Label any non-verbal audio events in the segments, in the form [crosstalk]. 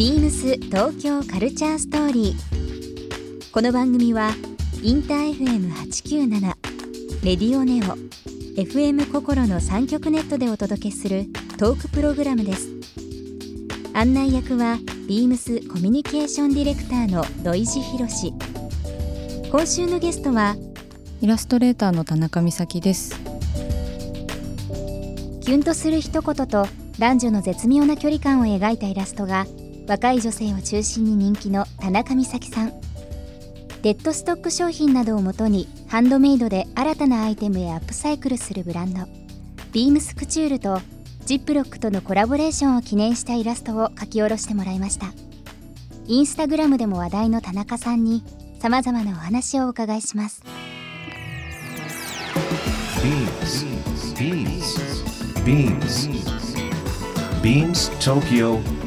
ビームス東京カルチャーストーリー。この番組はインター FM897 レディオネオ FM 心の三極ネットでお届けするトークプログラムです。案内役はビームスコミュニケーションディレクターの土井博志。今週のゲストはイラストレーターの田中美咲ですキュンとする一言と男女の絶妙な距離感を描いたイラストが若い女性を中心に人気の田中美咲さん。デッドストック商品などをもとにハンドメイドで新たなアイテムへアップサイクルするブランド。ビームスクチュールとジップロックとのコラボレーションを記念したイラストを書き下ろしてもらいました。インスタグラムでも話題の田中さんにさまざまなお話をお伺いします。Beams.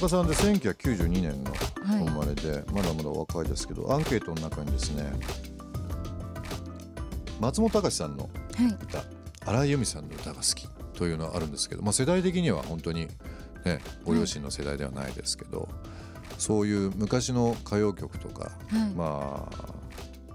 中さんで1992年の生まれで、まだまだお若いですけどアンケートの中にですね松本隆さんのはい。歌荒井由実さんの歌が好きというのはあるんですけど、まあ、世代的には本当に、ね、ご両親の世代ではないですけど、そういう昔の歌謡曲とか、はい。ま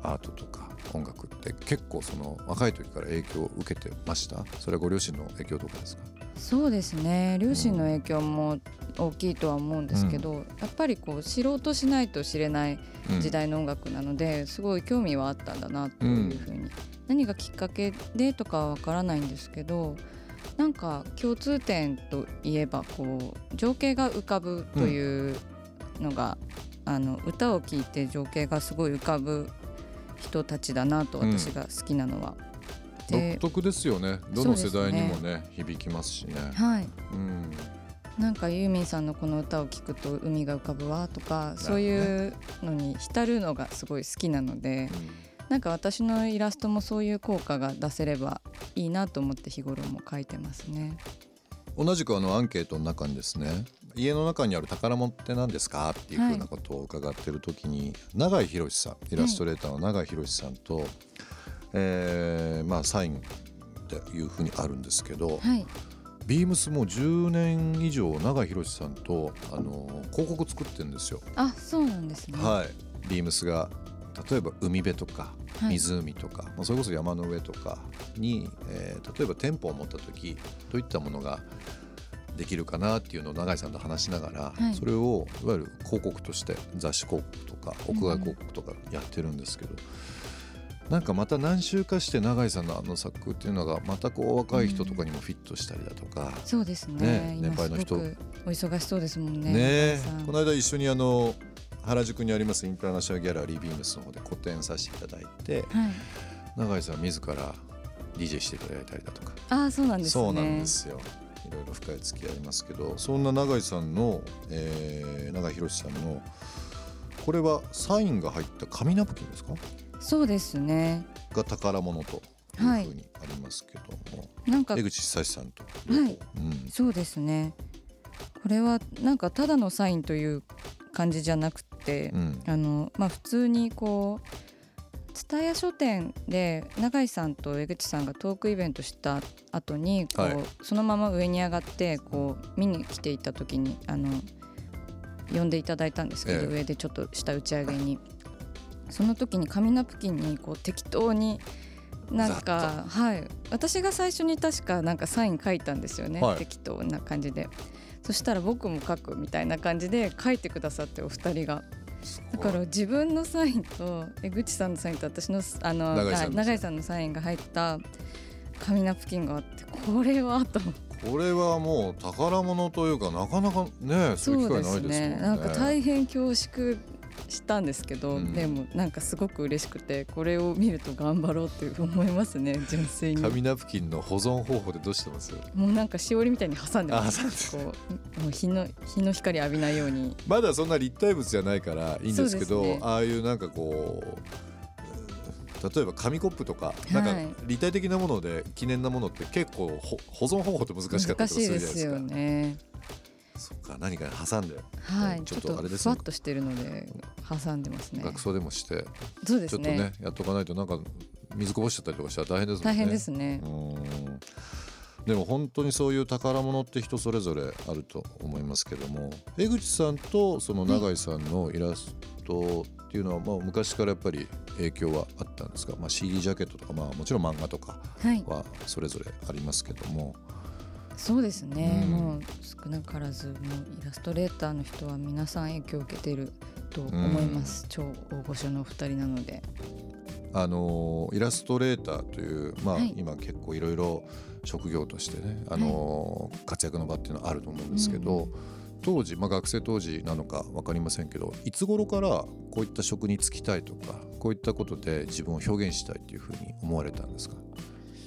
あアートとか音楽って結構その若い時から影響を受けてました？それはご両親の影響とかですか？そうですね。両親の影響も大きいとは思うんですけど、やっぱりこう知ろうとしないと知れないうん時代の音楽なので、すごい興味はあったんだなというふうに、何がきっかけでとかはわからないんですけどなんか共通点といえばこう情景が浮かぶというのが、あの歌を聴いて情景がすごい浮かぶ人たちだなと私が好きなのは。で独特ですよね。どの世代にもね響きますしね。はい。うん。なんかユーミンさんのこの歌を聴くと海が浮かぶわとかそういうのに浸るのがすごい好きなのでなんか私のイラストもそういう効果が出せればいいなと思って日頃も描いてますね。同じくあのアンケートの中にですね家の中にある宝物って何ですかっていうふうなことを伺ってる時に、永井博さんイラストレーターの永井博さんと、えーまあサインっていうふうにあるんですけど、はい、ビームスもう10年以上永井博さんとあの広告作ってるんですよ。あそうなんですね。はい、ビームスが例えば海辺とかはい湖とか、まあそれこそ山の上とかに、えー例えば店舗を持った時どういったものができるかなっていうのを永井さんと話しながら、はいそれをいわゆる広告として雑誌広告とか屋外広告とかやってるんですけど、なんかまた何週かして永井さんのあの作っていうのがまたこう若い人とかにもフィットしたりだとか、そうですね。年配の人。お忙しそうですもんね。ねこの間一緒にあの原宿にありますインターナショナルギャラリービームスの方で個展させていただいてはい、永井さん自ら DJ していただいたりだとか、あそうなんですね。そうなんですよ。いろいろ深い付き合いありますけどそんな永井さんの、えー、永井博さんのこれはサインが入った紙ナプキンですか？そうですね。が宝物というふうはいにありますけども、なんか江口久志さんと、はい。うん、そうですね。これはなんかただのサインという感じじゃなくて、うん。あのまあ普通にこう蔦屋書店で永井さんと江口さんがトークイベントした後にこう、はい。そのまま上に上がってこう見に来ていた時にあの呼んでいただいたんですけど、ええ。上でちょっとした打ち上げにその時に紙ナプキンにこう適当になんかはい。私が最初に確かなんかサイン書いたんですよね、はい。適当な感じで。そしたら僕も書くみたいな感じで書いてくださってお二人が。だから自分のサインと江口さんのサインと私のあの永井さんのはい永井さんのサインが入った紙ナプキンがあってこれはと。これはもう宝物というかなかなかねそういう機会ないですもんね。なんか大変恐縮したんですけど、うん、でもなんかすごく嬉しくてこれを見ると頑張ろうって思いますね [laughs] 純粋に。紙ナプキンの保存方法でどうしてます？もうなんかしおりみたいに挟んでます。こうもう日の日の光浴びないように。まだそんな立体物じゃないからいいんですけど、ね、ああいうなんかこう例えば紙コップとかなんか立体的なもので記念なものって結構保存方法って難しかったりするじゃないですか。ね、そっか何か挟んで、はい、ちょっとあれですふわっとしてるので挟んでますね。学装でもしてそうですねちょっとねやっとかないとなんか水こぼしちゃったりとかしたら大変ですもんね。大変ですね。でも本当にそういう宝物って人それぞれあると思いますけども江口さんとその永井さんのイラストっていうのはまあ昔からやっぱり影響はあったんですか、まあ、CD ジャケットとか、まあ、もちろん漫画とかはそれぞれありますけども。はいそうですね、うん、もう少なからずもうイラストレーターの人は皆さん影響を受けていると思います、うん、超大御所のお二人なので。あのイラストレーターという、まあ、はい、今結構いろいろ職業としてね、あの、はい、活躍の場っていうのはあると思うんですけど、うん当時、まあ、学生当時なのか分かりませんけどいつ頃からこういった職に就きたいとかこういったことで自分を表現したいというふうに思われたんですか？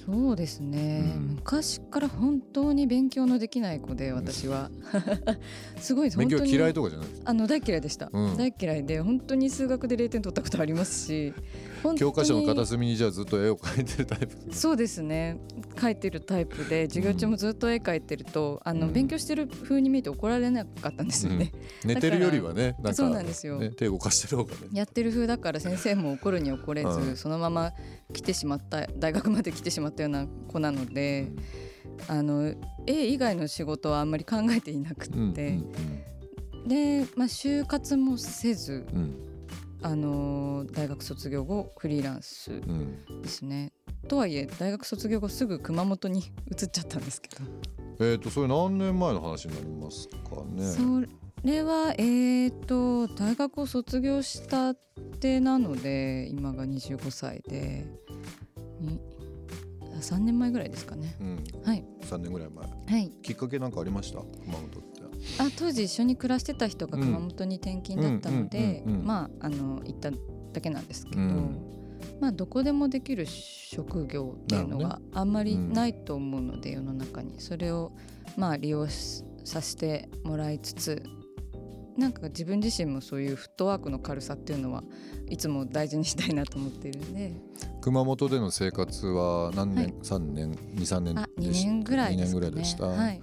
そうですね、うん、昔から本当に勉強のできない子で私は。[laughs] すごい勉強嫌いとかじゃないあの大嫌いでした、うん、大嫌いで本当に数学で0点取ったことありますし教科書の片隅にじゃあずっと絵を描いてるタイプそうですね。描いてるタイプで授業中もずっと絵描いてると、あの勉強してる風に見えて怒られなかったんですよね、[laughs] 寝てるよりはねそうなんですよ、ね、手動かしてる方がね。やってる風だから先生も怒るに怒れず、そのまま来てしまった大学まで来てしまったような子なので、あの絵以外の仕事はあんまり考えていなくて、で、まあ、就活もせず、あの大学卒業後フリーランスですね、うん、とはいえ大学卒業後すぐ熊本に移っちゃったんですけど。えっ、とそれ何年前の話になりますかね？それはえっ、ー、と大学を卒業したてなので今が25歳で3年前ぐらいですかね、うん、はい。3年ぐらい前、はい、きっかけなんかありました？熊本って。あ当時一緒に暮らしてた人が熊本に転勤だったのでまああの行っただけなんですけど、うん、まあどこでもできる職業っていうのがあんまりないと思うので、世の中に。それをまあ利用させてもらいつつなんか自分自身もそういうフットワークの軽さっていうのはいつも大事にしたいなと思っているんで。熊本での生活は何年、はい、3年？23年でし2年ぐらいで、ね、2年ぐらいでした、はい、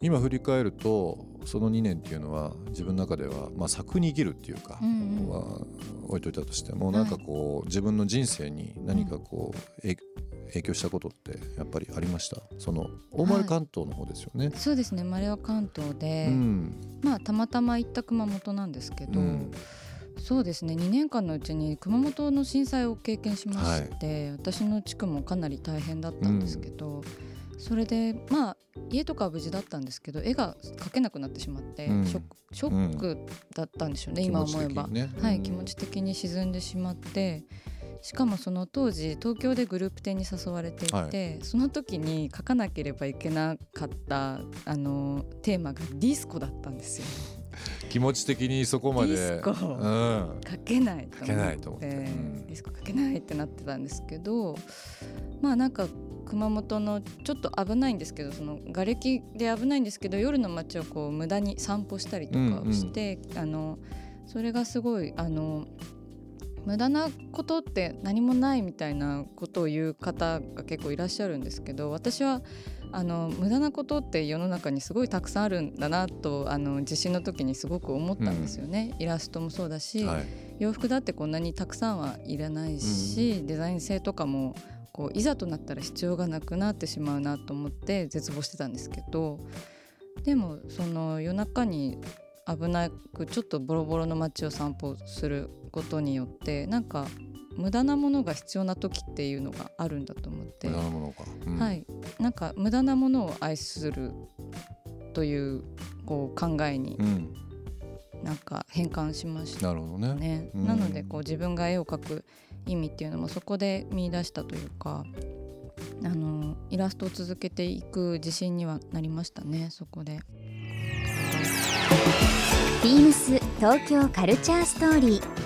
今振り返るとその2年っていうのは自分の中では、まあ、作に生きるっていうか、うんうん、は置いといたとしてもなんかこう、自分の人生に何かこう、うん、影響したことってやっぱりありました？その大丸関東の方ですよね、はい、そうですね。生まれは関東で、うん、まあたまたま行った熊本なんですけど、うん、そうですね。2年間のうちに熊本の震災を経験しまして、はい、私の地区もかなり大変だったんですけど、それでまあ家とかは無事だったんですけど絵が描けなくなってしまって、うん、ショックだったんでしょうね、うん、今思えば、ね、はい、気持ち的に沈んでしまってしかもその当時東京でグループ展に誘われていて、はい、その時に書かなければいけなかったあのテーマがディスコだったんですよ。気持ち的にそこまで。ディスコ、うん、書けないと思って、うん、ディスコ書けないってなってたんですけどまあなんか熊本のちょっと危ないんですけどその瓦礫で危ないんですけど夜の街をこう無駄に散歩したりとかして、うんうん、あのそれがすごいあの無駄なことって何もないみたいなことを言う方が結構いらっしゃるんですけど私はあの無駄なことって世の中にすごいたくさんあるんだなとあの地震の時にすごく思ったんですよね、うん、イラストもそうだし、はい、洋服だってこんなにたくさんはいらないし、うん、デザイン性とかもこういざとなったら必要がなくなってしまうなと思って絶望してたんですけどでもその夜中に危なくちょっとボロボロの街を散歩することによってなんか無駄なものが必要な時っていうのがあるんだと思って。無駄なものか、うん、はい。なんか無駄なものを愛するというこう考えに、なんか変換しました、ね、なるほどね、うん、なのでこう自分が絵を描く意味っていうのもそこで見出したというかあのイラストを続けていく自信にはなりましたねそこで。ビームス東京カルチャーストーリー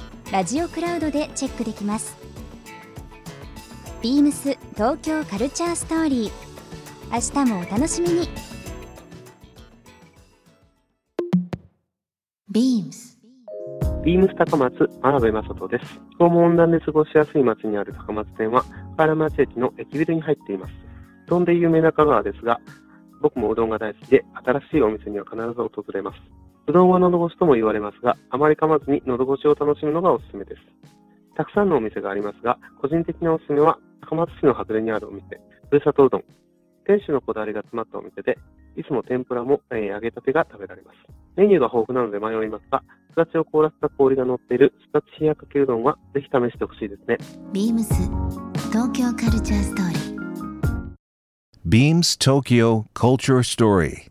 ラジオクラウドでチェックできますビームス東京カルチャーストーリー明日もお楽しみにビームスビームス高松、真鍋正人です。気候も温暖で過ごしやすい町にある高松店は、河原町駅の駅ビルに入っています。うどんで有名な香川ですが、僕もうどんが大好きで、新しいお店には必ず訪れます。うどんは喉越しとも言われますが、あまり噛まずに喉越しを楽しむのがおすすめです。たくさんのお店がありますが、個人的なおすすめは、高松市の外れにあるお店、ふるさとうどん。店主のこだわりが詰まったお店で、いつも天ぷらも、えー、揚げたてが食べられます。メニューが豊富なので迷いますが、すだちを凍らせた氷が乗っているすだち冷やかけうどんはぜひ試してほしいですね。ビームス東京カルチャーストーリー。Beams Tokyo Culture Story.